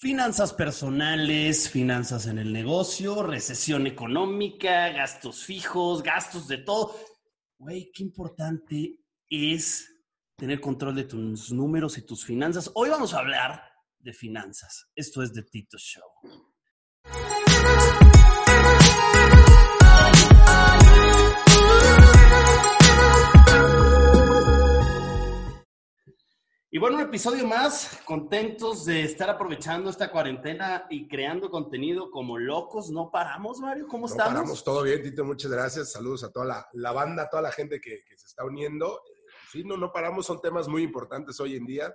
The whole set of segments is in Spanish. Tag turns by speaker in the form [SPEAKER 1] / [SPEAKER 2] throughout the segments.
[SPEAKER 1] Finanzas personales, finanzas en el negocio, recesión económica, gastos fijos, gastos de todo. Güey, qué importante es tener control de tus números y tus finanzas. Hoy vamos a hablar de finanzas. Esto es The Tito Show. Y bueno, un episodio más, contentos de estar aprovechando esta cuarentena y creando contenido como locos. No paramos, Mario, ¿cómo
[SPEAKER 2] no
[SPEAKER 1] estamos?
[SPEAKER 2] Paramos, todo bien, Tito, muchas gracias. Saludos a toda la, la banda, a toda la gente que, que, se está uniendo. Sí, no, no paramos, son temas muy importantes hoy en día.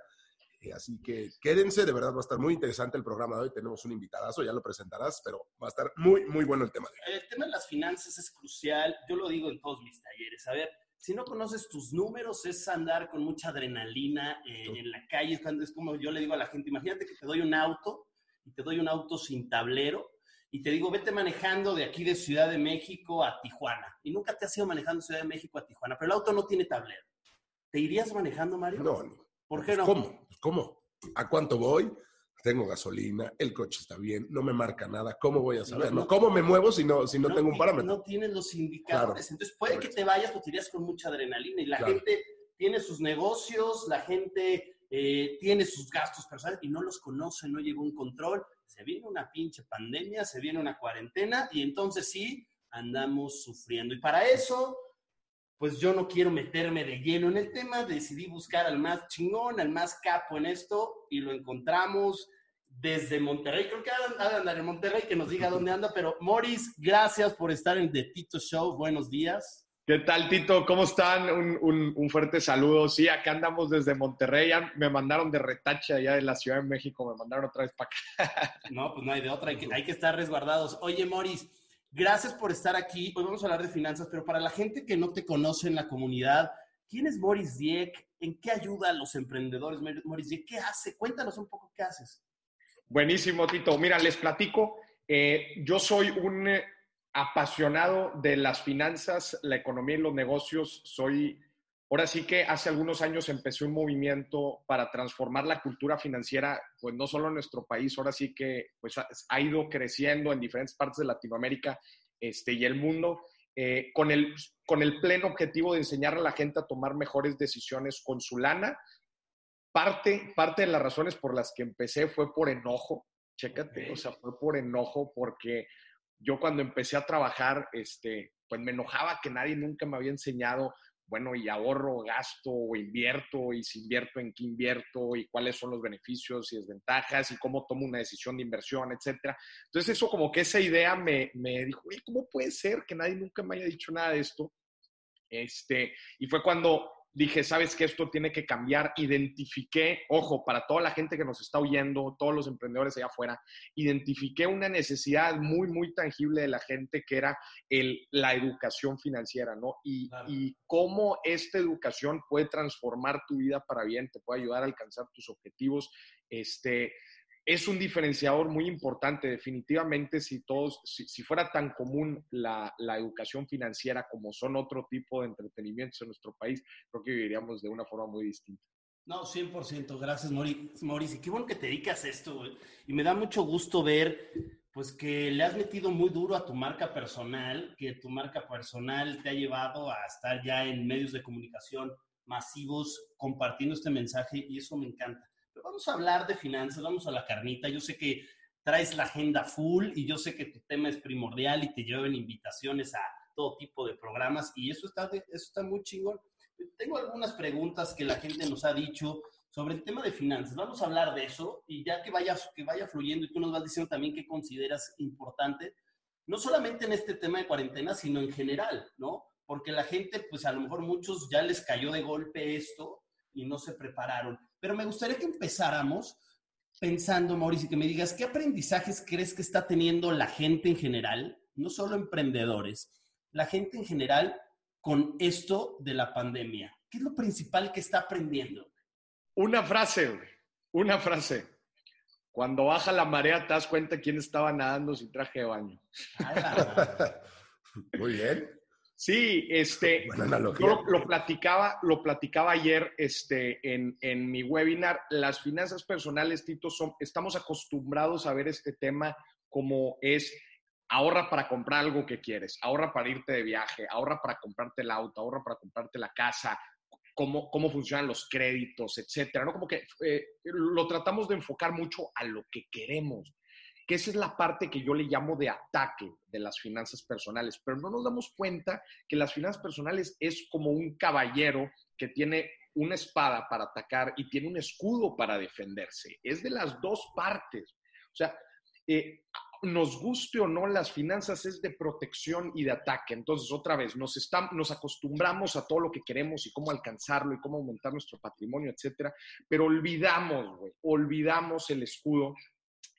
[SPEAKER 2] Eh, así que quédense, de verdad va a estar muy interesante el programa de hoy. Tenemos un invitadazo, ya lo presentarás, pero va a estar muy, muy bueno el tema de
[SPEAKER 1] hoy. El tema de las finanzas es crucial. Yo lo digo en todos mis talleres. A ver, si no conoces tus números, es andar con mucha adrenalina eh, en la calle. Es como yo le digo a la gente, imagínate que te doy un auto y te doy un auto sin tablero y te digo, vete manejando de aquí de Ciudad de México a Tijuana. Y nunca te has ido manejando de Ciudad de México a Tijuana, pero el auto no tiene tablero. ¿Te irías manejando, Mario?
[SPEAKER 2] No, no.
[SPEAKER 1] ¿Por qué no?
[SPEAKER 2] ¿Cómo? ¿Cómo? ¿A cuánto voy? Tengo gasolina, el coche está bien, no me marca nada. ¿Cómo voy a saber? No, no, ¿Cómo me muevo si no, si no, no tengo un parámetro?
[SPEAKER 1] No tienes los indicadores. Claro. Entonces puede que te vayas, pues te irías con mucha adrenalina. Y la claro. gente tiene sus negocios, la gente eh, tiene sus gastos personales y no los conoce, no llegó un control. Se viene una pinche pandemia, se viene una cuarentena y entonces sí andamos sufriendo. Y para eso pues yo no quiero meterme de lleno en el tema, decidí buscar al más chingón, al más capo en esto y lo encontramos desde Monterrey. Creo que ha de andar en Monterrey, que nos diga dónde anda, pero Morris, gracias por estar en The Tito Show. Buenos días.
[SPEAKER 3] ¿Qué tal, Tito? ¿Cómo están? Un, un, un, fuerte saludo. Sí, acá andamos desde Monterrey. Ya me mandaron de retache allá de la Ciudad de México. Me mandaron otra vez para acá.
[SPEAKER 1] No, pues no hay de otra. Hay que, hay que estar resguardados. Oye, Morris, Gracias por estar aquí. Hoy vamos a hablar de finanzas, pero para la gente que no te conoce en la comunidad, ¿quién es Boris Dieck? ¿En qué ayuda a los emprendedores Boris Dieck? ¿Qué hace? Cuéntanos un poco qué haces.
[SPEAKER 3] Buenísimo, Tito. Mira, les platico. Eh, yo soy un eh, apasionado de las finanzas, la economía y los negocios. Soy, ahora sí que hace algunos años empecé un movimiento para transformar la cultura financiera, pues no solo en nuestro país, ahora sí que pues ha, ido creciendo en diferentes partes de Latinoamérica este, y el mundo, eh, con, el, con el pleno objetivo de enseñar a la gente a tomar mejores decisiones con su lana. Parte, parte de las razones por las que empecé fue por enojo, chécate, okay. o sea, fue por enojo porque yo cuando empecé a trabajar, este, pues me enojaba que nadie nunca me había enseñado bueno, y ahorro, gasto o invierto, y si invierto, en qué invierto, y cuáles son los beneficios y desventajas, y cómo tomo una decisión de inversión, etcétera. Entonces, eso como que esa idea me, me dijo, ¿cómo puede ser que nadie nunca me haya dicho nada de esto? Este, y fue cuando dije, sabes que esto tiene que cambiar, identifiqué, ojo, para toda la gente que nos está oyendo, todos los emprendedores allá afuera, identifiqué una necesidad muy, muy tangible de la gente que era el, la educación financiera, ¿no? Y, claro. y cómo esta educación puede transformar tu vida para bien, te puede ayudar a alcanzar tus objetivos, este, es un diferenciador muy importante. Definitivamente, si todos, si, fuera tan común la, educación financiera como son otro tipo de entretenimientos en nuestro país, creo que viviríamos de una forma muy distinta.
[SPEAKER 1] No, 100%. Gracias. Y qué bueno que te dedicas esto. Y me da mucho gusto ver, pues, que le has metido muy duro a tu marca personal, que tu marca personal te ha llevado a estar ya en medios de comunicación masivos compartiendo este mensaje y eso me encanta. Vamos a hablar de finanzas, vamos a la carnita. Yo sé que traes la agenda full y yo sé que tu tema es primordial y te llevan invitaciones a todo tipo de programas y eso está, eso está muy chingón. Tengo algunas preguntas que la gente nos ha dicho sobre el tema de finanzas. Vamos a hablar de eso y ya que vaya, que vaya fluyendo y tú nos vas diciendo también qué consideras importante, no solamente en este tema de cuarentena, sino en general, ¿no? Porque la gente, pues a lo mejor muchos ya les cayó de golpe esto y no se prepararon. Pero me gustaría que empezáramos pensando, Mauricio, que me digas, ¿qué aprendizajes crees que está teniendo la gente en general, no solo emprendedores, la gente en general con esto de la pandemia? ¿Qué es lo principal que está aprendiendo?
[SPEAKER 3] Una frase, una frase. Cuando baja la marea te das cuenta quién estaba nadando sin traje de baño.
[SPEAKER 2] Muy bien.
[SPEAKER 3] Sí, este, yo lo, platicaba, lo platicaba ayer este, en, en, mi webinar. Las finanzas personales, Tito, son, estamos acostumbrados a ver este tema como es ahorra para comprar algo que quieres, ahorra para irte de viaje, ahorra para comprarte el auto, ahorra para comprarte la casa, cómo, cómo funcionan los créditos, etcétera. ¿no? Como que eh, lo tratamos de enfocar mucho a lo que queremos que esa es la parte que yo le llamo de ataque de las finanzas personales, pero no nos damos cuenta que las finanzas personales es como un caballero que tiene una espada para atacar y tiene un escudo para defenderse. Es de las dos partes. O sea, eh, nos guste o no, las finanzas es de protección y de ataque. Entonces, otra vez, nos, estamos, nos acostumbramos a todo lo que queremos y cómo alcanzarlo y cómo aumentar nuestro patrimonio, etcétera, pero olvidamos, güey, olvidamos el escudo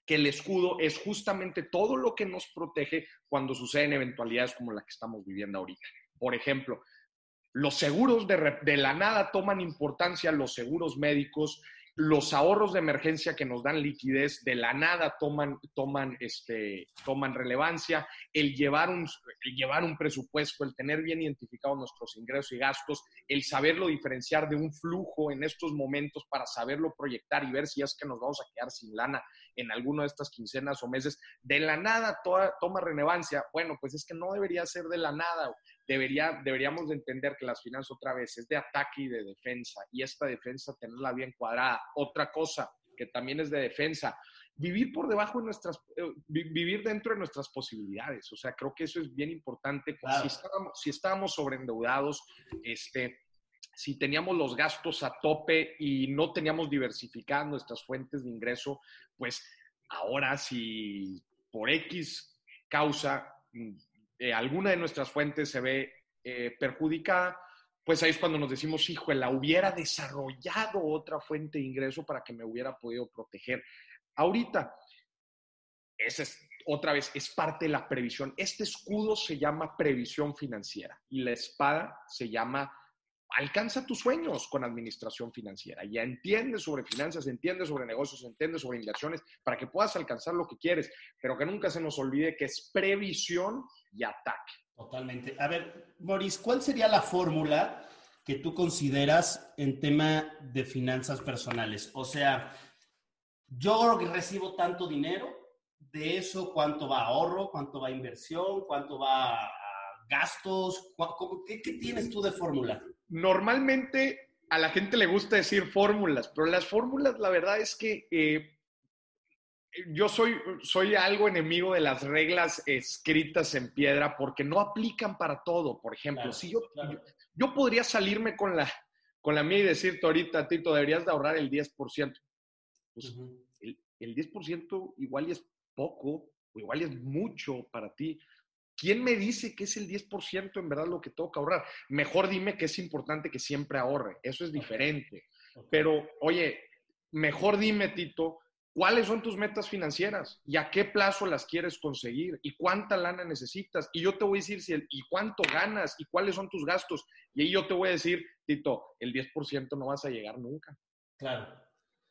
[SPEAKER 3] que el escudo es justamente todo lo que nos protege cuando suceden eventualidades como la que estamos viviendo ahorita. Por ejemplo, los seguros de, de, la nada toman importancia, los seguros médicos, los ahorros de emergencia que nos dan liquidez de la nada toman, toman, este, toman relevancia, el llevar, un, llevar un presupuesto, el tener bien identificados nuestros ingresos y gastos, el saberlo diferenciar de un flujo en estos momentos para saberlo proyectar y ver si es que nos vamos a quedar sin lana en alguna de estas quincenas o meses, de la nada toma relevancia. Bueno, pues es que no debería ser de la nada debería, deberíamos de entender que las finanzas otra vez es de ataque y de defensa, y esta defensa tenerla bien cuadrada. Otra cosa que también es de defensa, vivir por debajo de nuestras, eh, vivir dentro de nuestras posibilidades. O sea, creo que eso es bien importante. Si, estábamos, si estábamos sobreendeudados, este, si teníamos los gastos a tope y no teníamos diversificadas nuestras fuentes de ingreso, pues ahora si por X causa eh, alguna de nuestras fuentes se ve eh, perjudicada, pues ahí es cuando nos decimos, hijo, la hubiera desarrollado otra fuente de ingreso para que me hubiera podido proteger. Ahorita, esa es otra vez, es parte de la previsión. Este escudo se llama previsión financiera y la espada se llama alcanza tus sueños con administración financiera. Ya entiendes sobre finanzas, entiendes sobre negocios, entiendes sobre inversiones para que puedas alcanzar lo que quieres, pero que nunca se nos olvide que es previsión y ataque.
[SPEAKER 1] Totalmente. A ver, Boris, ¿cuál sería la fórmula que tú consideras en tema de finanzas personales? O sea, yo recibo tanto dinero, de eso cuánto va a ahorro, cuánto va a inversión, cuánto va a gastos, ¿qué, qué tienes tú de fórmula?
[SPEAKER 3] Normalmente a la gente le gusta decir fórmulas, pero las fórmulas, la verdad es que eh, yo soy, soy algo enemigo de las reglas escritas en piedra porque no aplican para todo. Por ejemplo, si yo, yo, podría salirme con la, con la mía y decirte ahorita, Tito, deberías de ahorrar el 10%. Pues el, el 10% igual es poco, o igual es mucho para ti. ¿Quién me dice que es el 10% en verdad lo que tengo que ahorrar? Mejor dime que es importante que siempre ahorre. Eso es diferente. Pero, oye, mejor dime, Tito, ¿cuáles son tus metas financieras? ¿Y a qué plazo las quieres conseguir? ¿Y cuánta lana necesitas? Y yo te voy a decir si el, y cuánto ganas y cuáles son tus gastos. Y ahí yo te voy a decir, Tito, el 10% no vas a llegar nunca.
[SPEAKER 1] Claro.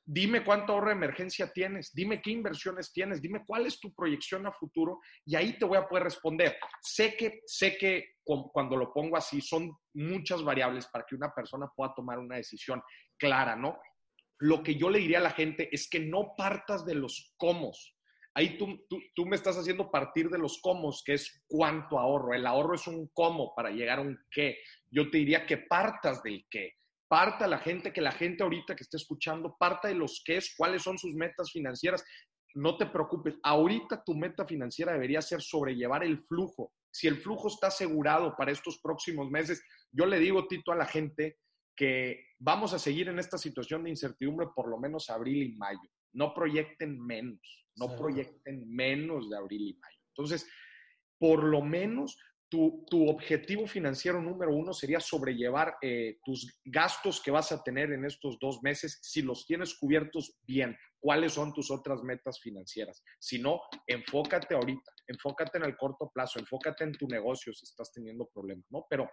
[SPEAKER 3] Dime cuánto ahorro de emergencia tienes, dime qué inversiones tienes, dime cuál es tu proyección a futuro y ahí te voy a poder responder. Sé que, sé que cuando lo pongo así son muchas variables para que una persona pueda tomar una decisión clara, ¿no? Lo que yo le diría a la gente es que no partas de los cómo. Ahí tú, tú, tú me estás haciendo partir de los cómo, que es cuánto ahorro. El ahorro es un cómo para llegar a un qué. Yo te diría que partas del qué parta la gente, que la gente ahorita que esté escuchando, parta de los qué es, cuáles son sus metas financieras. No te preocupes, ahorita tu meta financiera debería ser sobrellevar el flujo. Si el flujo está asegurado para estos próximos meses, yo le digo, Tito, a la gente que vamos a seguir en esta situación de incertidumbre por lo menos abril y mayo. No proyecten menos, no proyecten menos de abril y mayo. Entonces, por lo menos tu, objetivo financiero número uno sería sobrellevar eh, tus gastos que vas a tener en estos dos meses si los tienes cubiertos bien. cuáles son tus otras metas financieras. Si no, enfócate ahorita, enfócate en el corto plazo, enfócate en tu negocio si estás teniendo problemas, ¿no? Pero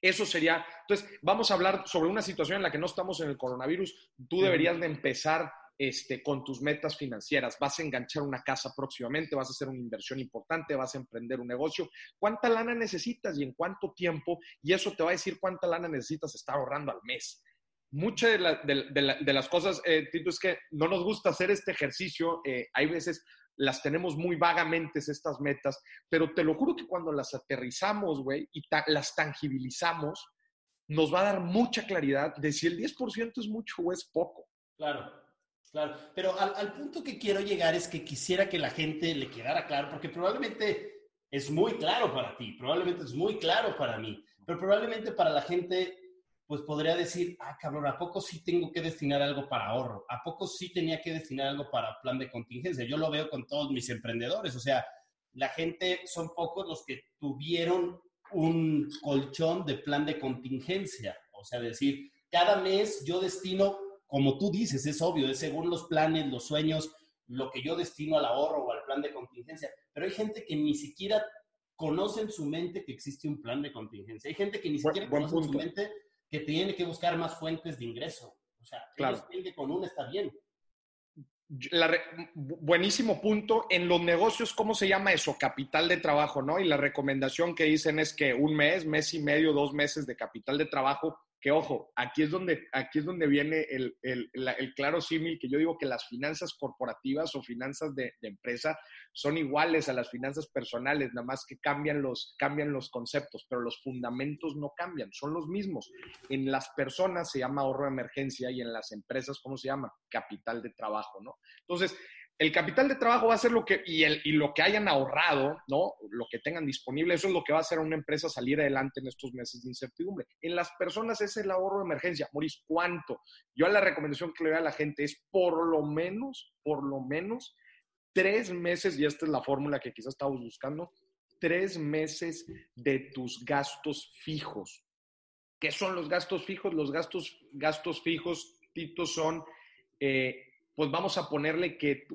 [SPEAKER 3] eso sería, entonces, vamos a hablar sobre una situación en la que no estamos en el coronavirus. Tú deberías de empezar este, con tus metas financieras. Vas a enganchar una casa próximamente, vas a hacer una inversión importante, vas a emprender un negocio. ¿Cuánta lana necesitas y en cuánto tiempo? Y eso te va a decir cuánta lana necesitas estar ahorrando al mes. Muchas de, las cosas, eh, Tito, es que no nos gusta hacer este ejercicio. Eh, hay veces las tenemos muy vagamente estas metas, pero te lo juro que cuando las aterrizamos, güey, y las tangibilizamos, nos va a dar mucha claridad de si el 10% es mucho o es poco.
[SPEAKER 1] Claro. Claro, pero al, punto que quiero llegar es que quisiera que la gente le quedara claro, porque probablemente es muy claro para ti, probablemente es muy claro para mí, pero probablemente para la gente, pues podría decir, ah, cabrón, ¿a poco sí tengo que destinar algo para ahorro? ¿A poco sí tenía que destinar algo para plan de contingencia? Yo lo veo con todos mis emprendedores, o sea, la gente son pocos los que tuvieron un colchón de plan de contingencia, o sea, decir, cada mes yo destino como tú dices, es obvio, es según los planes, los sueños, lo que yo destino al ahorro o al plan de contingencia. Pero hay gente que ni siquiera conoce en su mente que existe un plan de contingencia. Hay gente que ni siquiera conoce en su mente que tiene que buscar más fuentes de ingreso. O sea, claro. que con una está bien.
[SPEAKER 3] buenísimo punto. En los negocios, ¿cómo se llama eso? Capital de trabajo, ¿no? Y la recomendación que dicen es que un mes, mes y medio, dos meses de capital de trabajo que ojo, aquí es donde, aquí es donde viene el, claro símil que yo digo que las finanzas corporativas o finanzas de, empresa son iguales a las finanzas personales, nada más que cambian los, cambian los conceptos, pero los fundamentos no cambian, son los mismos. En las personas se llama ahorro de emergencia y en las empresas, ¿cómo se llama? Capital de trabajo, ¿no? Entonces, el capital de trabajo va a ser lo que, y, el, y lo que hayan ahorrado, ¿no? Lo que tengan disponible, eso es lo que va a hacer a una empresa salir adelante en estos meses de incertidumbre. En las personas es el ahorro de emergencia. Moris, ¿cuánto? Yo la recomendación que le doy a la gente es por lo menos, por lo menos, tres meses, y esta es la fórmula que quizás estamos buscando, tres meses de tus gastos fijos. ¿Qué son los gastos fijos? Los gastos, gastos fijos, Tito, son, eh, pues vamos a ponerle que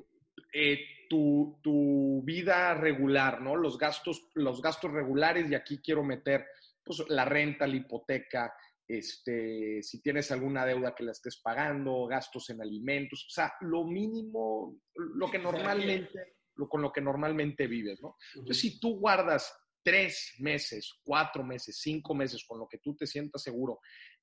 [SPEAKER 3] eh, tu, tu, vida regular, ¿no? Los gastos, los gastos regulares y aquí quiero meter pues, la renta, la hipoteca, este, si tienes alguna deuda que la estés pagando, gastos en alimentos, o sea, lo mínimo, lo que normalmente, lo, con lo que normalmente vives, ¿no? Entonces, si tú guardas tres meses, cuatro meses, cinco meses con lo que tú te sientas seguro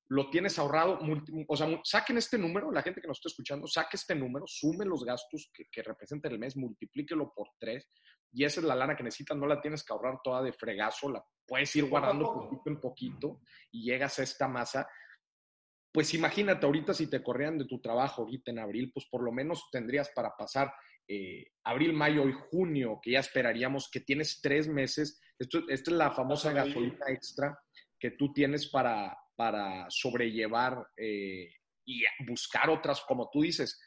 [SPEAKER 3] lo tienes ahorrado, o sea, saquen este número, la gente que nos está escuchando, saque este número, sume los gastos que, que representa el mes, multiplíquelo por tres, y esa es la lana que necesitas, no la tienes que ahorrar toda de fregazo, la puedes ir guardando poquito en poquito y llegas a esta masa. Pues imagínate ahorita si te corrían de tu trabajo ahorita en abril, pues por lo menos tendrías para pasar eh, abril, mayo y junio, que ya esperaríamos que tienes tres meses. Esto, esta es la famosa gasolina extra que tú tienes para, para sobrellevar eh, y buscar otras, como tú dices,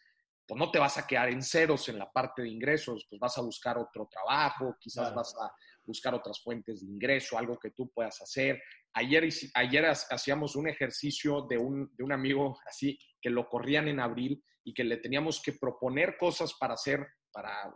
[SPEAKER 3] pues no te vas a quedar en ceros en la parte de ingresos, pues vas a buscar otro trabajo, quizás vas a buscar otras fuentes de ingreso, algo que tú puedas hacer. Ayer, ayer hacíamos un ejercicio de un, de un amigo así, que lo corrían en abril y que le teníamos que proponer cosas para hacer, para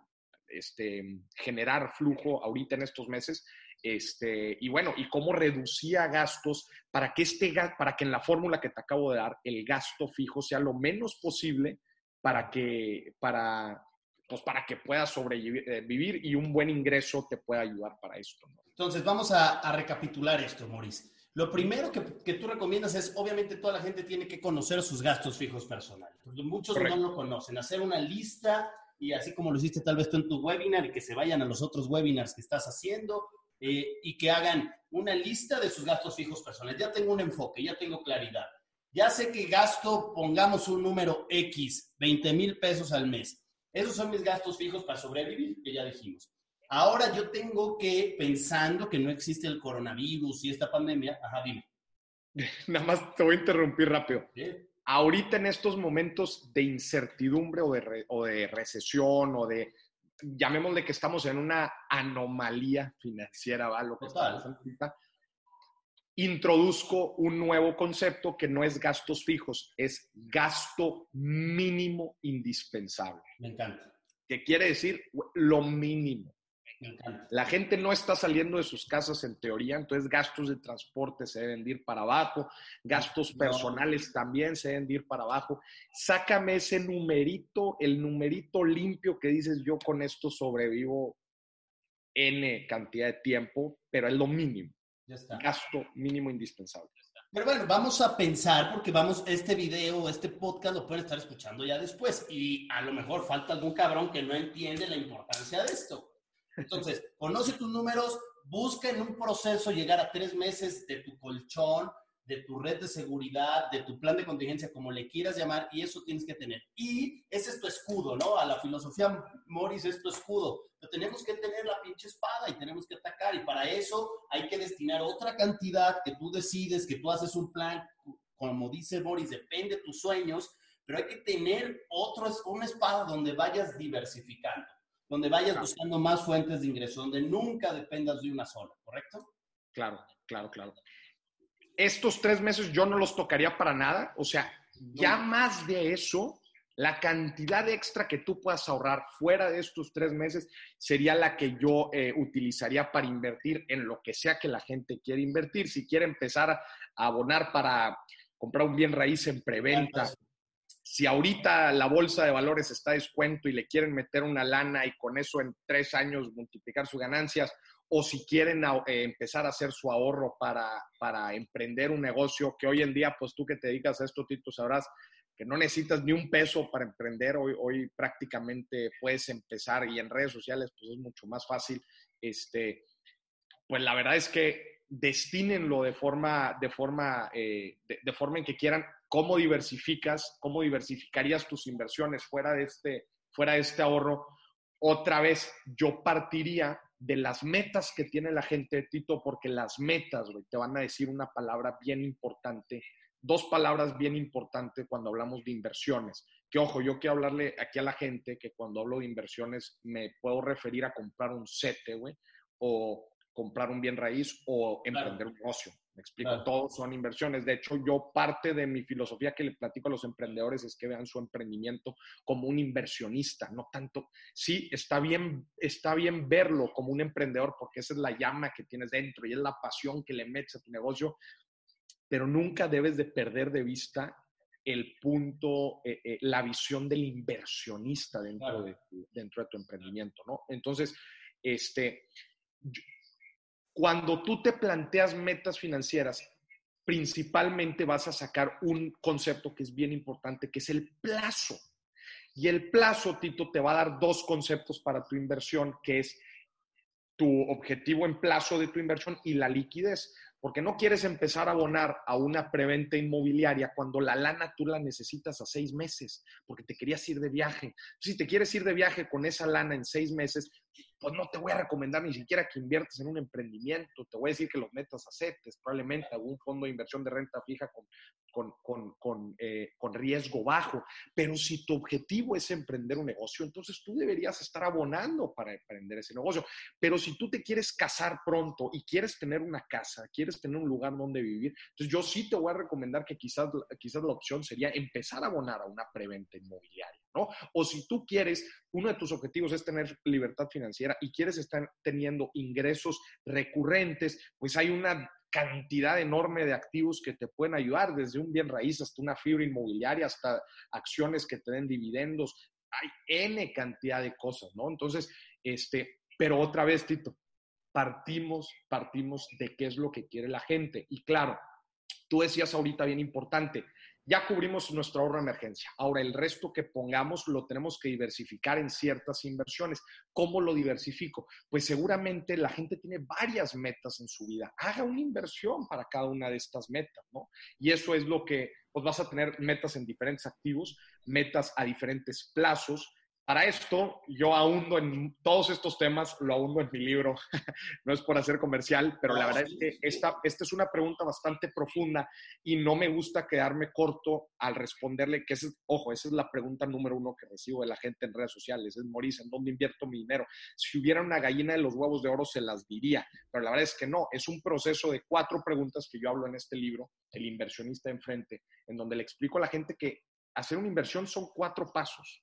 [SPEAKER 3] este, generar flujo ahorita en estos meses. Este, y bueno, y cómo reducía gastos para que, este, para que en la fórmula que te acabo de dar el gasto fijo sea lo menos posible para que, para, pues para que puedas sobrevivir eh, y un buen ingreso te pueda ayudar para esto.
[SPEAKER 1] Entonces, vamos a, recapitular esto, Maurice. Lo primero que, que, tú recomiendas es, obviamente, toda la gente tiene que conocer sus gastos fijos personales. Muchos no lo conocen. Hacer una lista y así como lo hiciste tal vez tú en tu webinar y que se vayan a los otros webinars que estás haciendo eh, y que hagan una lista de sus gastos fijos personales. Ya tengo un enfoque, ya tengo claridad. Ya sé que gasto, pongamos un número X, 20 mil pesos al mes. Esos son mis gastos fijos para sobrevivir, que ya dijimos. Ahora yo tengo que, pensando que no existe el coronavirus y esta pandemia, ajá, dime.
[SPEAKER 3] Nada más te voy a interrumpir rápido. Ahorita en estos momentos de incertidumbre o de, o de recesión o de llamémosle que estamos en una anomalía financiera, ¿va? Lo que introduzco un nuevo concepto que no es gastos fijos, es gasto mínimo indispensable.
[SPEAKER 1] Me encanta.
[SPEAKER 3] ¿Qué quiere decir lo mínimo. La gente no está saliendo de sus casas en teoría, entonces gastos de transporte se deben de ir para abajo, gastos
[SPEAKER 1] No.
[SPEAKER 3] personales también se deben de ir para abajo. Sácame ese numerito, el numerito limpio que dices yo con esto sobrevivo N cantidad de tiempo, pero es lo mínimo,
[SPEAKER 1] Ya está.
[SPEAKER 3] gasto mínimo indispensable.
[SPEAKER 1] Pero bueno, vamos a pensar porque vamos, este video, este podcast lo pueden estar escuchando ya después y a lo mejor falta algún cabrón que no entiende la importancia de esto. Entonces, conoce tus números, busca en un proceso llegar a tres meses de tu colchón, de tu red de seguridad, de tu plan de contingencia, como le quieras llamar, y eso tienes que tener. Y ese es tu escudo, ¿no? A la filosofía Morris es tu escudo. Pero tenemos que tener la pinche espada y tenemos que atacar, y para eso hay que destinar otra cantidad que tú decides, que tú haces un plan, como dice Morris, depende de tus sueños, pero hay que tener otro, una espada donde vayas diversificando, donde vayas
[SPEAKER 3] Claro.
[SPEAKER 1] buscando más fuentes de ingreso, donde nunca dependas de una sola, ¿correcto?
[SPEAKER 3] Claro, claro, claro. Estos tres meses yo no los tocaría para nada. O sea, ya más de eso, la cantidad extra que tú puedas ahorrar fuera de estos tres meses sería la que yo eh, utilizaría para invertir en lo que sea que la gente quiera invertir. Si quiere empezar a abonar para comprar un bien raíz en preventa, si ahorita la bolsa de valores está a descuento y le quieren meter una lana y con eso en tres años multiplicar sus ganancias, o si quieren eh, empezar a hacer su ahorro para, para emprender un negocio, que hoy en día, pues tú que te dedicas a esto, Tito, sabrás que no necesitas ni un peso para emprender. Hoy, hoy prácticamente puedes empezar y en redes sociales pues es mucho más fácil. Este, pues la verdad es que destínenlo de forma, de forma, eh, de forma en que quieran. ¿Cómo diversificas? ¿Cómo diversificarías tus inversiones fuera de este, fuera de este ahorro? Otra vez, yo partiría de las metas que tiene la gente, Tito, porque las metas, güey, te van a decir una palabra bien importante, dos palabras bien importantes cuando hablamos de inversiones. Que ojo, yo quiero hablarle aquí a la gente que cuando hablo de inversiones me puedo referir a comprar un sete, güey, o comprar un bien raíz o emprender un negocio. Me explico,
[SPEAKER 1] Claro.
[SPEAKER 3] todos son inversiones. De hecho, yo parte de mi filosofía que le platico a los emprendedores es que vean su emprendimiento como un inversionista, no tanto. Sí, está bien, está bien verlo como un emprendedor porque esa es la llama que tienes dentro y es la pasión que le metes a tu negocio, pero nunca debes de perder de vista el punto, eh, eh, la visión del inversionista dentro,
[SPEAKER 1] Claro.
[SPEAKER 3] de, tu- dentro de tu emprendimiento, ¿no? Entonces, este, cuando tú te planteas metas financieras, principalmente vas a sacar un concepto que es bien importante, que es el plazo. Y el plazo, Tito, te va a dar dos conceptos para tu inversión, que es tu objetivo en plazo de tu inversión y la liquidez. Porque no quieres empezar a abonar a una preventa inmobiliaria cuando la lana tú la necesitas a seis meses, porque te querías ir de viaje. Si te quieres ir de viaje con esa lana en seis meses, pues no te voy a recomendar ni siquiera que inviertas en un emprendimiento. Te voy a decir que los metas a CETES, probablemente algún fondo de inversión de renta fija con, con, con, con, eh, con riesgo bajo. Pero si tu objetivo es emprender un negocio, entonces tú deberías estar abonando para emprender ese negocio. Pero si tú te quieres casar pronto y quieres tener una casa, quieres tener un lugar donde vivir, entonces yo sí te voy a recomendar que quizás, quizás la opción sería empezar a abonar a una preventa inmobiliaria, ¿no? O si tú quieres, uno de tus objetivos es tener libertad financiera y quieres estar teniendo ingresos recurrentes, pues hay una cantidad enorme de activos que te pueden ayudar, desde un bien raíz hasta una fibra inmobiliaria, hasta acciones que te den dividendos. Hay N cantidad de cosas, ¿no? Entonces, este, pero otra vez, Tito, partimos, partimos de qué es lo que quiere la gente. Y claro, tú decías ahorita bien importante, ya cubrimos nuestro ahorro de emergencia. Ahora, el resto que pongamos lo tenemos que diversificar en ciertas inversiones. ¿Cómo lo diversifico? Pues seguramente la gente tiene varias metas en su vida. Haga una inversión para cada una de estas metas, ¿no? Y eso es lo que, pues vas a tener metas en diferentes activos, metas a diferentes plazos para esto, yo ahundo en todos estos temas, lo ahundo en mi libro, no es por hacer comercial, pero la verdad es que esta, esta es una pregunta bastante profunda y no me gusta quedarme corto al responderle, que es, ojo, esa es la pregunta número uno que recibo de la gente en redes sociales, es, Maurice, ¿en dónde invierto mi dinero? Si hubiera una gallina de los huevos de oro, se las diría, pero la verdad es que no, es un proceso de cuatro preguntas que yo hablo en este libro, El inversionista enfrente, en donde le explico a la gente que hacer una inversión son cuatro pasos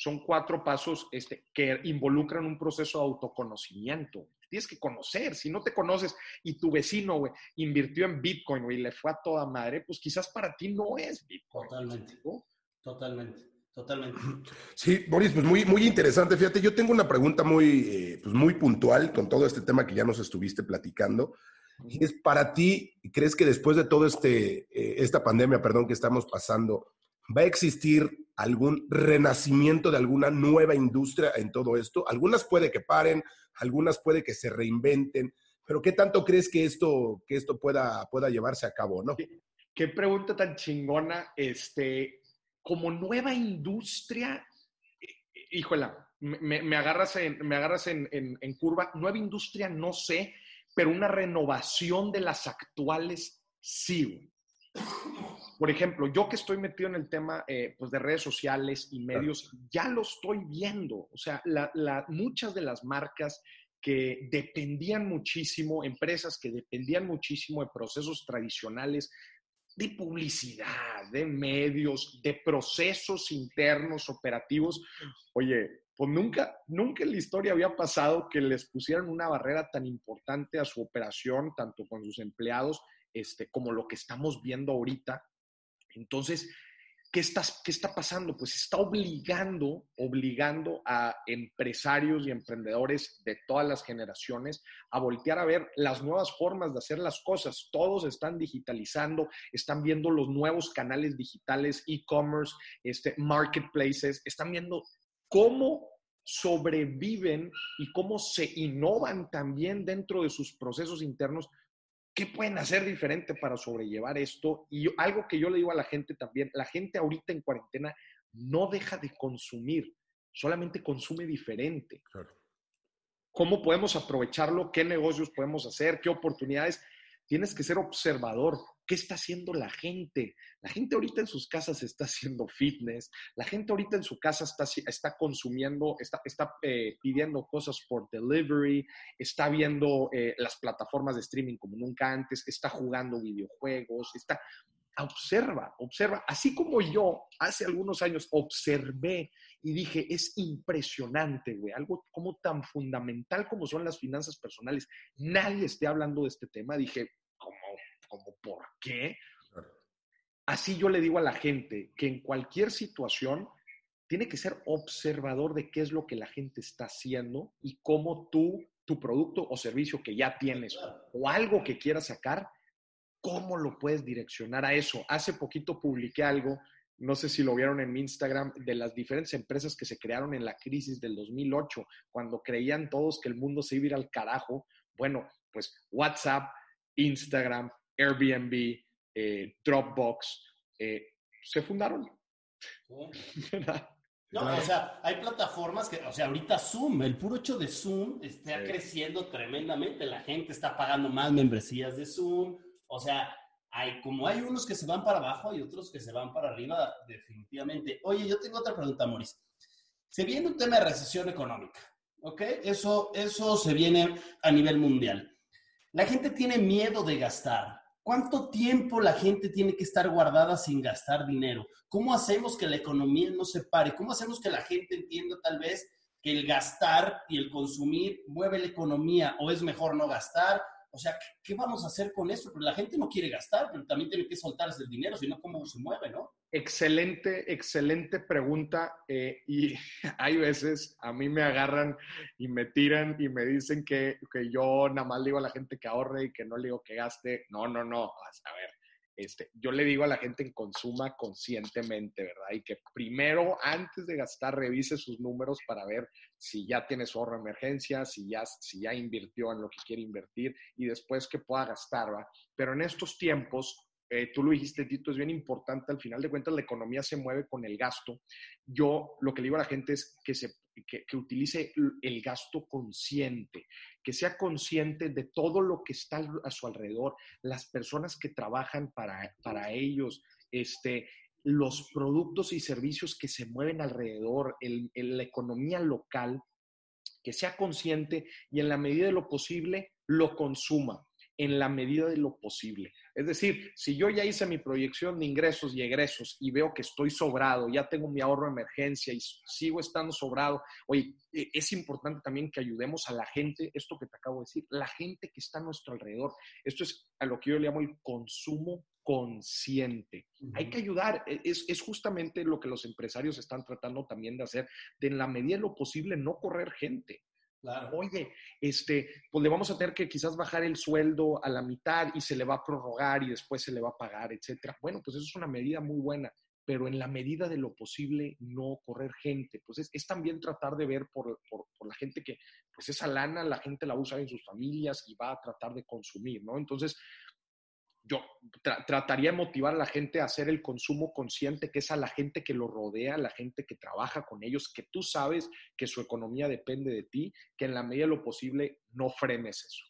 [SPEAKER 3] son cuatro pasos este, que involucran un proceso de autoconocimiento. Tienes que conocer. Si no te conoces y tu vecino, invirtió en Bitcoin, y le fue a toda madre, pues quizás para ti no es Bitcoin.
[SPEAKER 1] Totalmente. Totalmente. Totalmente.
[SPEAKER 2] Sí, Boris, pues muy, muy interesante. Fíjate, yo tengo una pregunta muy, eh, pues muy puntual con todo este tema que ya nos estuviste platicando. es para ti, ¿crees que después de todo este, eh, esta pandemia, perdón, que estamos pasando, va a existir algún renacimiento de alguna nueva industria en todo esto. Algunas puede que paren, algunas puede que se reinventen, pero ¿qué tanto crees que esto, que esto pueda, pueda llevarse a cabo, no?
[SPEAKER 3] Qué, pregunta tan chingona. Este, como nueva industria, híjola, me, agarras, en, me agarras en curva. Nueva industria, no sé, pero una renovación de las actuales, sí. Por ejemplo, yo que estoy metido en el tema eh, pues de redes sociales y medios, ya lo estoy viendo. O sea, muchas de las marcas que dependían muchísimo, empresas que dependían muchísimo de procesos tradicionales, de publicidad, de medios, de procesos internos operativos. Oye, pues nunca, nunca en la historia había pasado que les pusieran una barrera tan importante a su operación, tanto con sus empleados este, como lo que estamos viendo ahorita. Entonces, ¿qué, estás, ¿qué está pasando? Pues está obligando, obligando a empresarios y emprendedores de todas las generaciones a voltear a ver las nuevas formas de hacer las cosas. Todos están digitalizando, están viendo los nuevos canales digitales, e-commerce, este, marketplaces, están viendo cómo sobreviven y cómo se innovan también dentro de sus procesos internos ¿Qué pueden hacer diferente para sobrellevar esto? Y algo que yo le digo a la gente también, la gente ahorita en cuarentena no deja de consumir, solamente consume diferente. ¿Cómo podemos aprovecharlo? ¿Qué negocios podemos hacer? ¿Qué oportunidades? Tienes que ser observador. ¿Qué está haciendo la gente? La gente ahorita en sus casas está haciendo fitness, la gente ahorita en su casa está, está consumiendo, está, está eh, pidiendo cosas por delivery, está viendo eh, las plataformas de streaming como nunca antes, está jugando videojuegos, está... Observa, observa. Así como yo hace algunos años observé y dije, es impresionante, güey, algo como tan fundamental como son las finanzas personales. Nadie esté hablando de este tema. Dije, como ¿por qué? Así yo le digo a la gente que en cualquier situación tiene que ser observador de qué es lo que la gente está haciendo y cómo tú, tu producto o servicio que ya tienes o algo que quieras sacar, cómo lo puedes direccionar a eso. Hace poquito publiqué algo, no sé si lo vieron en mi Instagram, de las diferentes empresas que se crearon en la crisis del 2008, cuando creían todos que el mundo se iba a ir al carajo. Bueno, pues WhatsApp, Instagram, Airbnb, eh, Dropbox, eh, se fundaron.
[SPEAKER 1] No, o sea, hay plataformas que, o sea, ahorita Zoom, el puro hecho de Zoom está creciendo tremendamente. La gente está pagando más membresías de Zoom. O sea, hay, como hay unos que se van para abajo, hay otros que se van para arriba, definitivamente. Oye, yo tengo otra pregunta, Maurice. Se viene un tema de recesión económica, ¿ok? Eso, eso se viene a nivel mundial. La gente tiene miedo de gastar. ¿Cuánto tiempo la gente tiene que estar guardada sin gastar dinero? ¿Cómo hacemos que la economía no se pare? ¿Cómo hacemos que la gente entienda tal vez que el gastar y el consumir mueve la economía o es mejor no gastar? O sea, ¿qué, vamos a hacer con eso? Porque la gente no quiere gastar, pero también tiene que soltarse el dinero, sino cómo se mueve, ¿no?
[SPEAKER 3] Excelente, excelente pregunta. Eh, y hay veces a mí me agarran y me tiran y me dicen que, que, yo nada más le digo a la gente que ahorre y que no le digo que gaste. No, no, no. A ver, este, yo le digo a la gente que consuma conscientemente, ¿verdad? Y que primero, antes de gastar, revise sus números para ver si ya tiene su ahorro de emergencia, si ya, si ya invirtió en lo que quiere invertir y después que pueda gastar, ¿va? Pero en estos tiempos, eh, tú lo dijiste, Tito, es bien importante. Al final de cuentas, la economía se mueve con el gasto. Yo lo que le digo a la gente es que, se, que, utilice el gasto consciente, que sea consciente de todo lo que está a su alrededor, las personas que trabajan para, para ellos, este, los productos y servicios que se mueven alrededor, el, la economía local, que sea consciente y en la medida de lo posible lo consuma en la medida de lo posible. Es decir, si yo ya hice mi proyección de ingresos y egresos y veo que estoy sobrado, ya tengo mi ahorro de emergencia y sigo estando sobrado, oye, e, es importante también que ayudemos a la gente, esto que te acabo de decir, la gente que está a nuestro alrededor. Esto es a lo que yo le llamo el consumo consciente. Hay que ayudar, e, es, es, justamente lo que los empresarios están tratando también de hacer, de en la medida de lo posible no correr gente. Oye, este, pues le vamos a tener que quizás bajar el sueldo a la mitad y se le va a prorrogar y después se le va a pagar, etcétera. Bueno, pues eso es una medida muy buena, pero en la medida de lo posible no correr gente. Pues es, también tratar de ver por, por, la gente que, pues esa lana la gente la usa en sus familias y va a tratar de consumir, ¿no? Entonces, yo trataría de motivar a la gente a hacer el consumo consciente, que es a la gente que lo rodea, la gente que trabaja con ellos, que tú sabes que su economía depende de ti, que en la medida de lo posible no frenes eso.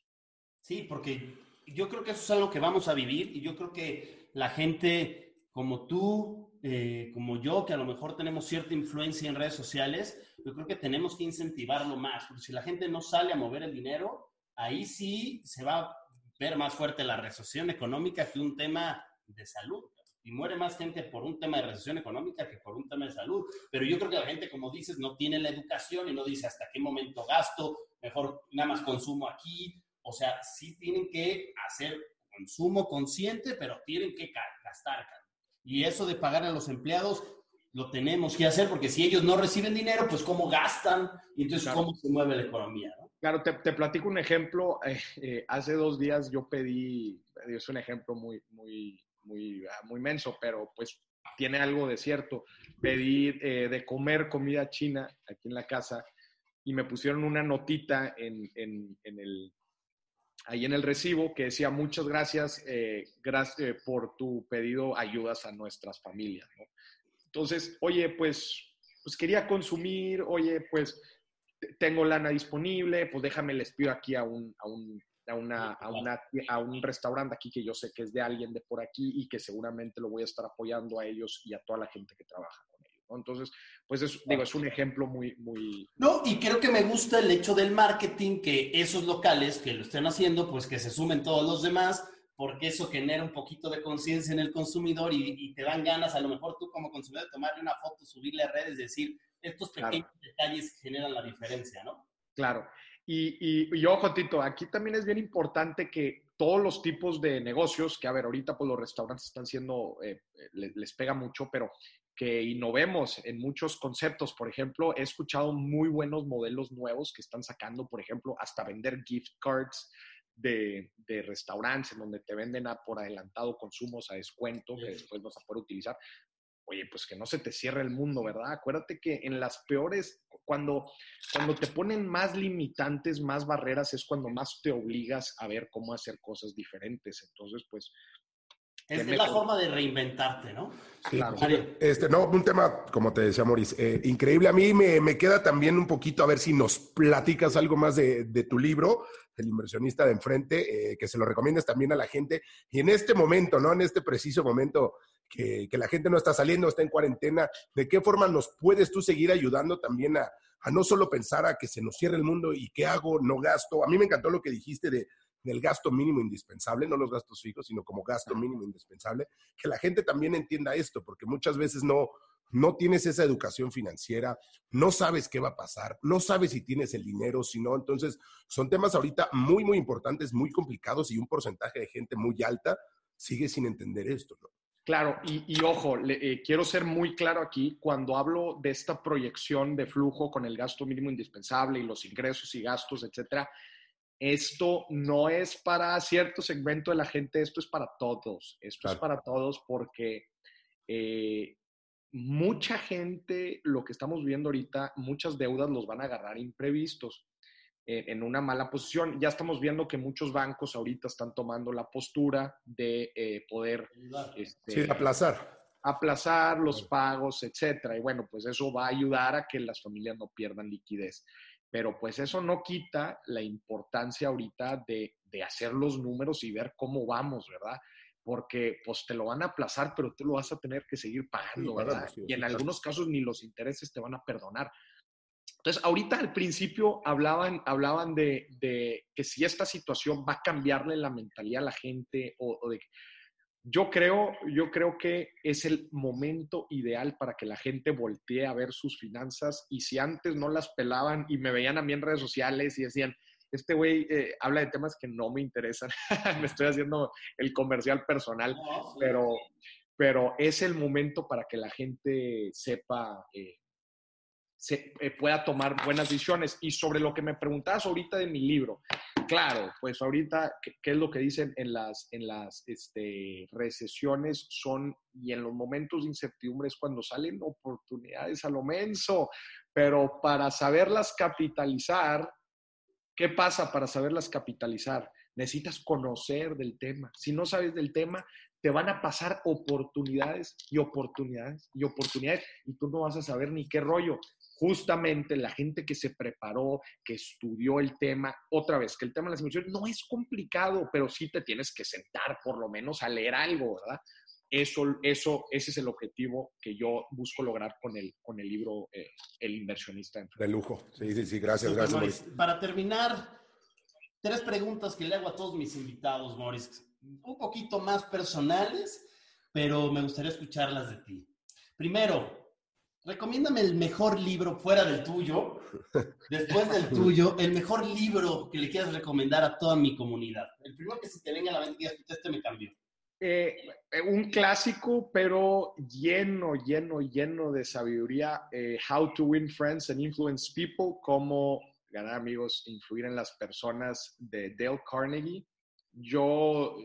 [SPEAKER 1] Sí, porque yo creo que eso es algo que vamos a vivir y yo creo que la gente como tú, eh, como yo, que a lo mejor tenemos cierta influencia en redes sociales, yo creo que tenemos que incentivarlo más, porque si la gente no sale a mover el dinero, ahí sí se va ver más fuerte la recesión económica que un tema de salud. Y muere más gente por un tema de recesión económica que por un tema de salud. Pero yo creo que la gente, como dices, no tiene la educación y no dice hasta qué momento gasto, mejor nada más consumo aquí. O sea, sí tienen que hacer consumo consciente, pero tienen que gastar. Y eso de pagar a los empleados lo tenemos que hacer porque si ellos no reciben dinero, pues cómo gastan y entonces cómo se mueve la economía.
[SPEAKER 3] Claro, te, platico un ejemplo. Eh, eh, hace dos días yo pedí, es un ejemplo muy, muy, muy, ah, muy menso, pero pues tiene algo de cierto. Pedí eh, de comer comida china aquí en la casa y me pusieron una notita en, en, el, ahí en el recibo que decía muchas gracias, gracias por tu pedido, ayudas a nuestras familias. Entonces, oye, pues, pues quería consumir, oye, pues tengo lana disponible, pues déjame les pido aquí a un, a un, a una, a, una, a un restaurante aquí que yo sé que es de alguien de por aquí y que seguramente lo voy a estar apoyando a ellos y a toda la gente que trabaja con ellos. Entonces, pues es, digo, es un ejemplo muy, muy...
[SPEAKER 1] No, y creo que me gusta el hecho del marketing, que esos locales que lo estén haciendo, pues que se sumen todos los demás, porque eso genera un poquito de conciencia en el consumidor y, y, te dan ganas, a lo mejor tú como consumidor, de tomarle una foto, subirle a redes, decir, estos pequeños detalles generan la diferencia, ¿no?
[SPEAKER 3] Claro. Y, y, ojo, Tito, aquí también es bien importante que todos los tipos de negocios, que a ver, ahorita pues los restaurantes están siendo, eh, les, pega mucho, pero que innovemos en muchos conceptos. Por ejemplo, he escuchado muy buenos modelos nuevos que están sacando, por ejemplo, hasta vender gift cards de, de restaurantes en donde te venden a, por adelantado consumos a descuento que después vas a poder utilizar oye, pues que no se te cierre el mundo, ¿verdad? Acuérdate que en las peores, cuando, cuando te ponen más limitantes, más barreras, es cuando más te obligas a ver cómo hacer cosas diferentes. Entonces, pues...
[SPEAKER 1] Es, la forma de reinventarte, ¿no?
[SPEAKER 2] Sí, claro. Este, no, un tema, como te decía Maurice, eh, increíble. A mí me, me, queda también un poquito a ver si nos platicas algo más de, de tu libro, El inversionista de enfrente, eh, que se lo recomiendas también a la gente. Y en este momento, ¿no? En este preciso momento que, la gente no está saliendo, está en cuarentena, ¿de qué forma nos puedes tú seguir ayudando también a, no solo pensar a que se nos cierre el mundo y qué hago, no gasto? A mí me encantó lo que dijiste de, del gasto mínimo indispensable, no los gastos fijos, sino como gasto mínimo indispensable, que la gente también entienda esto, porque muchas veces no, no tienes esa educación financiera, no sabes qué va a pasar, no sabes si tienes el dinero, si no. Entonces, son temas ahorita muy, muy importantes, muy complicados y un porcentaje de gente muy alta sigue sin entender esto, ¿no?
[SPEAKER 3] Claro, y, ojo, eh, quiero ser muy claro aquí, cuando hablo de esta proyección de flujo con el gasto mínimo indispensable y los ingresos y gastos, etcétera, esto no es para cierto segmento de la gente, esto es para todos, esto es para todos porque eh, mucha gente, lo que estamos viendo ahorita, muchas deudas los van a agarrar imprevistos. En una mala posición. Ya estamos viendo que muchos bancos ahorita están tomando la postura de eh, poder
[SPEAKER 2] este, sí, aplazar.
[SPEAKER 3] Aplazar los pagos, etcétera. Y bueno, pues eso va a ayudar a que las familias no pierdan liquidez. Pero pues eso no quita la importancia ahorita de, de hacer los números y ver cómo vamos, ¿verdad? porque pues te lo van a aplazar, pero tú lo vas a tener que seguir pagando, ¿verdad? y en algunos casos ni los intereses te van a perdonar. Entonces, ahorita al principio hablaban, hablaban de, que si esta situación va a cambiarle la mentalidad a la gente o, de... Yo creo, yo creo que es el momento ideal para que la gente voltee a ver sus finanzas y si antes no las pelaban y me veían a mí en redes sociales y decían, este güey eh, habla de temas que no me interesan, me estoy haciendo el comercial personal, pero, pero es el momento para que la gente sepa eh, se eh, pueda tomar buenas decisiones. Y sobre lo que me preguntabas ahorita de mi libro, claro, pues ahorita, ¿qué, es lo que dicen en las, en las este, recesiones? Son, y en los momentos de incertidumbre es cuando salen oportunidades a lo menso, pero para saberlas capitalizar, ¿qué pasa para saberlas capitalizar? Necesitas conocer del tema. Si no sabes del tema, te van a pasar oportunidades y oportunidades y oportunidades y tú no vas a saber ni qué rollo justamente la gente que se preparó, que estudió el tema, otra vez, que el tema de las inversiones no es complicado, pero sí te tienes que sentar por lo menos a leer algo, ¿verdad? Eso, eso, ese es el objetivo que yo busco lograr con el, con el libro eh, El inversionista.
[SPEAKER 2] De lujo. Sí, sí, sí. Gracias, gracias,
[SPEAKER 1] Para terminar, tres preguntas que le hago a todos mis invitados, Maurice. Un poquito más personales, pero me gustaría escucharlas de ti. Primero, recomiéndame el mejor libro fuera del tuyo, después del tuyo, el mejor libro que le quieras recomendar a toda mi comunidad. El primero que se te venga a la mente y este me cambió.
[SPEAKER 3] Eh, eh, un clásico, pero lleno, lleno, lleno de sabiduría. Eh, How to Win Friends and Influence People, cómo ganar amigos, influir en las personas de Dale Carnegie. Yo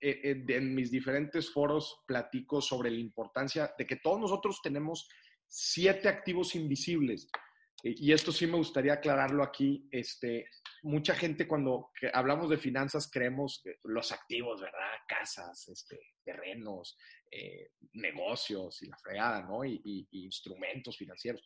[SPEAKER 3] en mis diferentes foros platico sobre la importancia de que todos nosotros tenemos siete activos invisibles. Y esto sí me gustaría aclararlo aquí. Este, mucha gente cuando hablamos de finanzas creemos los activos, ¿verdad? Casas, este, terrenos, eh, negocios y la fregada, ¿no? Y, instrumentos financieros.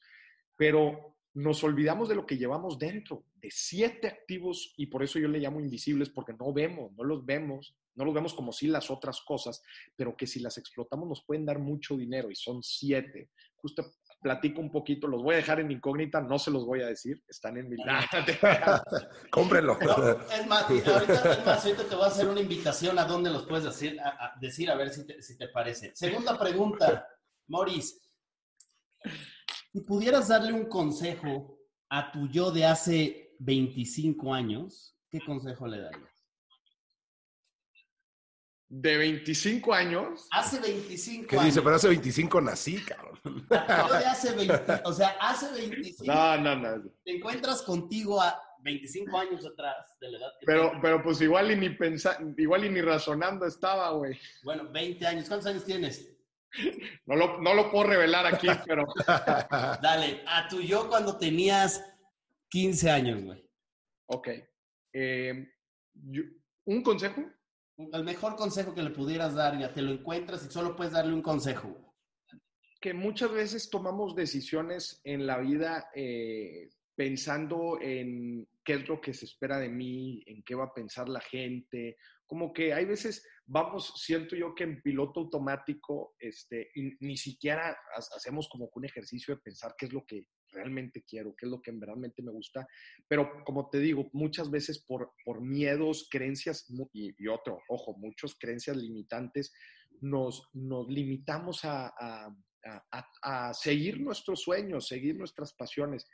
[SPEAKER 3] Pero nos olvidamos de lo que llevamos dentro, de siete activos, y por eso yo le llamo invisibles, porque no vemos, no los vemos, no los vemos como si las otras cosas, pero que si las explotamos nos pueden dar mucho dinero, y son siete justo platico un poquito, los voy a dejar en incógnita, no se los voy a decir, están en mi...
[SPEAKER 2] Cómprenlo.
[SPEAKER 1] es, más, ahorita, te voy a hacer una invitación a dónde los puedes decir, a, decir, a ver si te, si te parece. Segunda pregunta, Maurice. Si pudieras darle un consejo a tu yo de hace 25 años, ¿qué consejo le darías?
[SPEAKER 3] de 25 años.
[SPEAKER 1] Hace 25
[SPEAKER 2] ¿Qué dice? Pero hace 25 nací, cabrón.
[SPEAKER 1] de hace 20, o sea, hace 25.
[SPEAKER 3] No, no, no.
[SPEAKER 1] Te encuentras contigo a 25 años atrás de la edad que
[SPEAKER 3] Pero, pero pues igual y ni pensa, igual y ni razonando estaba, güey.
[SPEAKER 1] Bueno, 20 años. ¿Cuántos años tienes?
[SPEAKER 3] No lo, no lo puedo revelar aquí, pero.
[SPEAKER 1] Dale, a tu yo cuando tenías 15 años, güey.
[SPEAKER 3] Ok. Eh, ¿Un consejo?
[SPEAKER 1] el mejor consejo que le pudieras dar, ya te lo encuentras y solo puedes darle un consejo.
[SPEAKER 3] Que muchas veces tomamos decisiones en la vida eh, pensando en qué es lo que se espera de mí, en qué va a pensar la gente. Como que hay veces vamos, siento yo que en piloto automático, este, ni siquiera hacemos como un ejercicio de pensar qué es lo que realmente quiero, qué es lo que realmente me gusta. Pero como te digo, muchas veces por, por miedos, creencias y, otro, ojo, muchas creencias limitantes, nos, nos limitamos a, a, a, seguir nuestros sueños, seguir nuestras pasiones.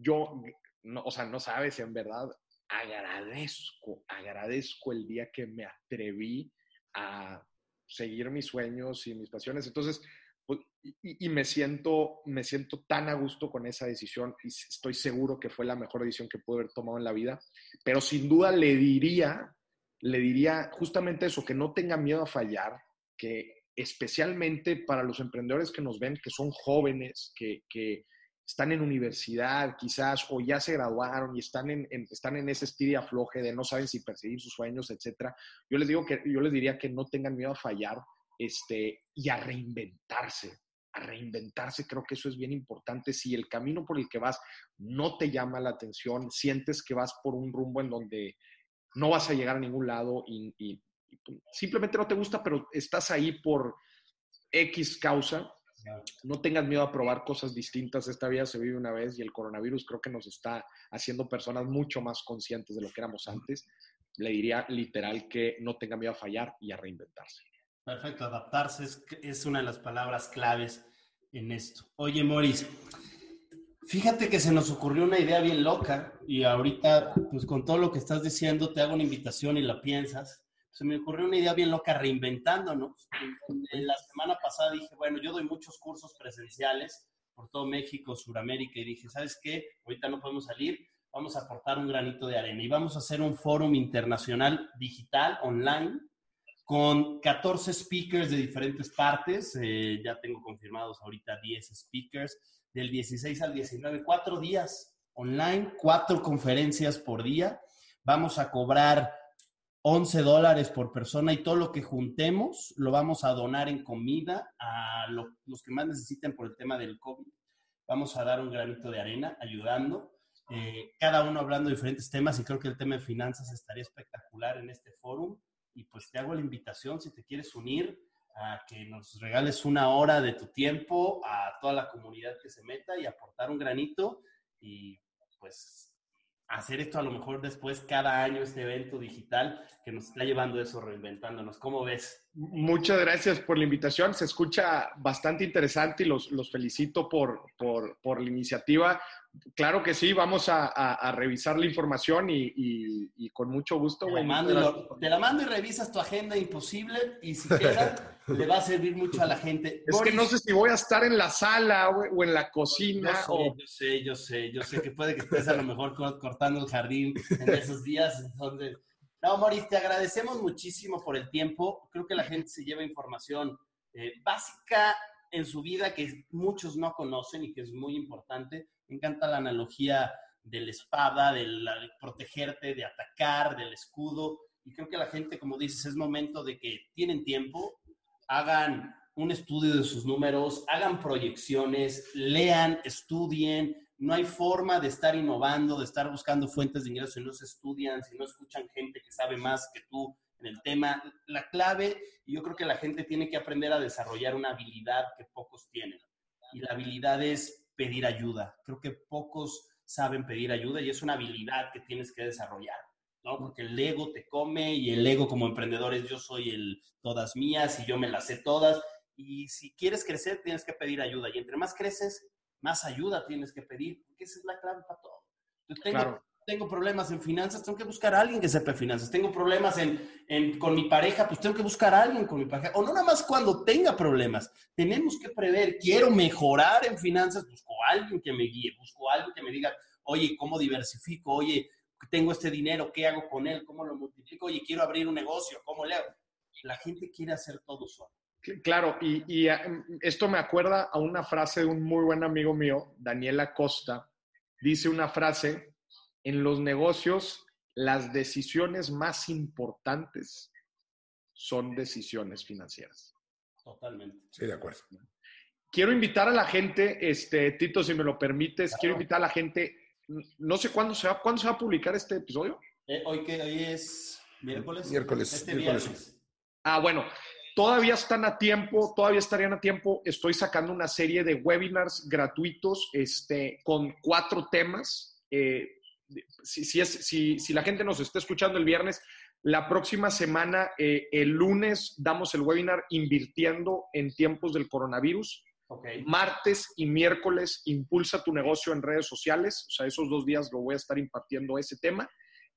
[SPEAKER 3] Yo, no, o sea, no sabes, en verdad, agradezco, agradezco el día que me atreví a seguir mis sueños y mis pasiones. Entonces, pues, y, me, siento, me siento tan a gusto con esa decisión y estoy seguro que fue la mejor decisión que pude haber tomado en la vida, pero sin duda le diría, le diría justamente eso, que no tenga miedo a fallar, que especialmente para los emprendedores que nos ven, que son jóvenes, que, que están en universidad quizás o ya se graduaron y están en, están en ese estilo afloje de no saben si perseguir sus sueños, etcétera, yo les digo que yo les diría que no tengan miedo a fallar este, y a reinventarse. A reinventarse, creo que eso es bien importante. Si el camino por el que vas no te llama la atención, sientes que vas por un rumbo en donde no vas a llegar a ningún lado y, y simplemente no te gusta, pero estás ahí por X causa, no tengas miedo a probar cosas distintas. Esta vida se vive una vez y el coronavirus creo que nos está haciendo personas mucho más conscientes de lo que éramos antes. Le diría literal que no tenga miedo a fallar y a reinventarse.
[SPEAKER 1] Perfecto, adaptarse es, una de las palabras claves en esto. Oye, Moris, fíjate que se nos ocurrió una idea bien loca y ahorita, pues con todo lo que estás diciendo, te hago una invitación y la piensas se me ocurrió una idea bien loca reinventándonos. En la semana pasada dije, bueno, yo doy muchos cursos presenciales por todo México, Sudamérica, y dije, ¿sabes qué? Ahorita no podemos salir, vamos a aportar un granito de arena y vamos a hacer un foro internacional digital, online, con 14 speakers de diferentes partes. Eh, ya tengo confirmados ahorita 10 speakers, del 16 al 19, cuatro días online, cuatro conferencias por día. Vamos a cobrar 11 dólares por persona y todo lo que juntemos lo vamos a donar en comida a los que más necesiten por el tema del COVID. Vamos a dar un granito de arena ayudando, eh, cada uno hablando de diferentes temas y creo que el tema de finanzas estaría espectacular en este foro. Y pues te hago la invitación si te quieres unir a que nos regales una hora de tu tiempo a toda la comunidad que se meta y aportar un granito y pues hacer esto a lo mejor después cada año, este evento digital que nos está llevando eso, reinventándonos. ¿Cómo ves?
[SPEAKER 3] Muchas gracias por la invitación. Se escucha bastante interesante y los, los felicito por, por, por la iniciativa. Claro que sí, vamos a, a, revisar la información y, y, con mucho gusto.
[SPEAKER 1] Te la, mando te la, mando y revisas tu agenda imposible y si queda, le va a servir mucho a la gente.
[SPEAKER 3] Es que no sé si voy a estar en la sala o, en la cocina.
[SPEAKER 1] Yo sé,
[SPEAKER 3] o...
[SPEAKER 1] yo sé, yo sé, yo sé que puede que estés a lo mejor cortando el jardín en esos días. Entonces, no, Moris, te agradecemos muchísimo por el tiempo. Creo que la gente se lleva información eh, básica en su vida que muchos no conocen y que es muy importante. Me encanta la analogía de la espada, de, protegerte, de atacar, del escudo. Y creo que la gente, como dices, es momento de que tienen tiempo, hagan un estudio de sus números, hagan proyecciones, lean, estudien. No hay forma de estar innovando, de estar buscando fuentes de ingresos si no se estudian, si no escuchan gente que sabe más que tú en el tema. La clave, yo creo que la gente tiene que aprender a desarrollar una habilidad que pocos tienen. Y la habilidad es pedir ayuda. Creo que pocos saben pedir ayuda y es una habilidad que tienes que desarrollar, ¿no? Porque el ego te come y el ego como emprendedor es yo soy el todas mías y yo me las sé todas. Y si quieres crecer, tienes que pedir ayuda. Y entre más creces, más ayuda tienes que pedir, porque esa es la clave para todo. claro tengo problemas en finanzas, tengo que buscar a alguien que sepa finanzas. Tengo problemas en, con mi pareja, pues tengo que buscar a alguien con mi pareja. O no nada más cuando tenga problemas. Tenemos que prever, quiero mejorar en finanzas, busco a alguien que me guíe, busco a alguien que me diga, oye, ¿cómo diversifico? Oye, tengo este dinero, ¿qué hago con él? ¿Cómo lo multiplico? Oye, quiero abrir un negocio, ¿cómo le hago? La gente quiere hacer todo solo.
[SPEAKER 3] Claro, y, y ah, esto me acuerda a una frase de un muy buen amigo mío, Daniela Costa. Dice una frase en los negocios las decisiones más importantes son decisiones financieras.
[SPEAKER 1] Totalmente.
[SPEAKER 2] Sí, de acuerdo.
[SPEAKER 3] Quiero invitar a la gente, este, Tito, si me lo permites, quiero invitar a la gente, no sé cuándo se va, ¿cuándo se va a publicar este episodio?
[SPEAKER 1] Eh, hoy que hoy es miércoles.
[SPEAKER 2] Miércoles.
[SPEAKER 1] Este
[SPEAKER 2] miércoles.
[SPEAKER 3] Ah, bueno, todavía están a tiempo, todavía estarían a tiempo. Estoy sacando una serie de webinars gratuitos este, con cuatro temas. Eh, si, es, si, la gente nos está escuchando el viernes, la próxima semana, eh, el lunes, damos el webinar invirtiendo en tiempos del coronavirus. Martes y miércoles, impulsa tu negocio en redes sociales. O sea, esos dos días lo voy a estar impartiendo ese tema.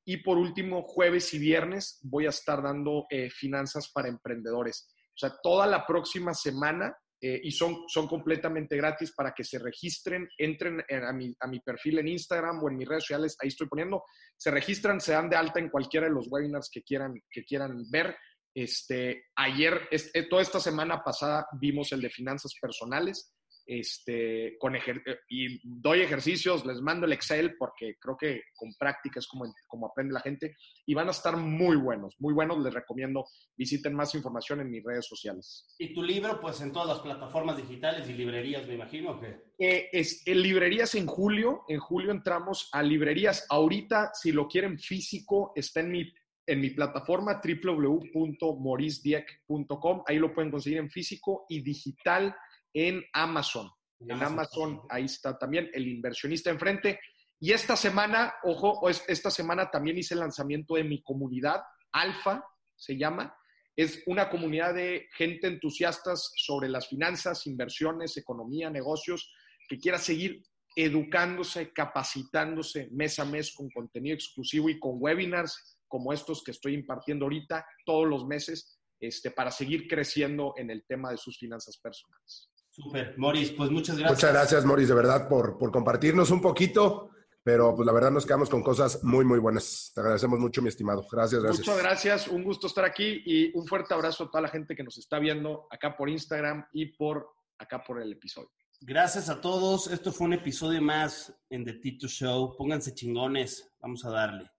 [SPEAKER 3] Y por último, jueves y viernes voy a estar dando eh, finanzas para emprendedores. O sea, toda la próxima semana eh, y son, son completamente gratis para que se registren, entren a, mi, a mi perfil en Instagram o en mis redes sociales, ahí estoy poniendo, se registran, se dan de alta en cualquiera de los webinars que quieran, que quieran ver. Este, ayer, eh, toda esta semana pasada vimos el de finanzas personales, este, con eh, y doy ejercicios, les mando el Excel porque creo que con práctica es como, como aprende la gente y van a estar muy buenos, muy buenos. Les recomiendo visiten más información en mis redes sociales.
[SPEAKER 1] ¿Y tu libro, pues en todas las plataformas digitales y librerías, me imagino? que
[SPEAKER 3] eh, es, en librerías en julio, en julio entramos a librerías. Ahorita, si lo quieren físico, está en mi en mi plataforma www.morisdieck.com. Ahí lo pueden conseguir en físico y digital en Amazon. En Amazon, ahí está también el inversionista enfrente. Y esta semana, ojo, esta semana también hice el lanzamiento de mi comunidad, Alfa se llama. Es una comunidad de gente entusiastas sobre las finanzas, inversiones, economía, negocios, que quiera seguir educándose, capacitándose mes a mes con contenido exclusivo y con webinars como estos que estoy impartiendo ahorita todos los meses este, para seguir creciendo en el tema de sus finanzas personales.
[SPEAKER 1] Super, Moris, pues muchas gracias.
[SPEAKER 2] Muchas gracias, Moris, de verdad, por, por compartirnos un poquito, pero pues la verdad nos quedamos con cosas muy, muy buenas. Te agradecemos mucho, mi estimado. Gracias, gracias.
[SPEAKER 3] Muchas gracias, un gusto estar aquí y un fuerte abrazo a toda la gente que nos está viendo acá por Instagram y por acá por el episodio.
[SPEAKER 1] Gracias a todos. Esto fue un episodio más en The Tito Show. Pónganse chingones. Vamos a darle.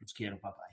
[SPEAKER 1] Los quiero, papá.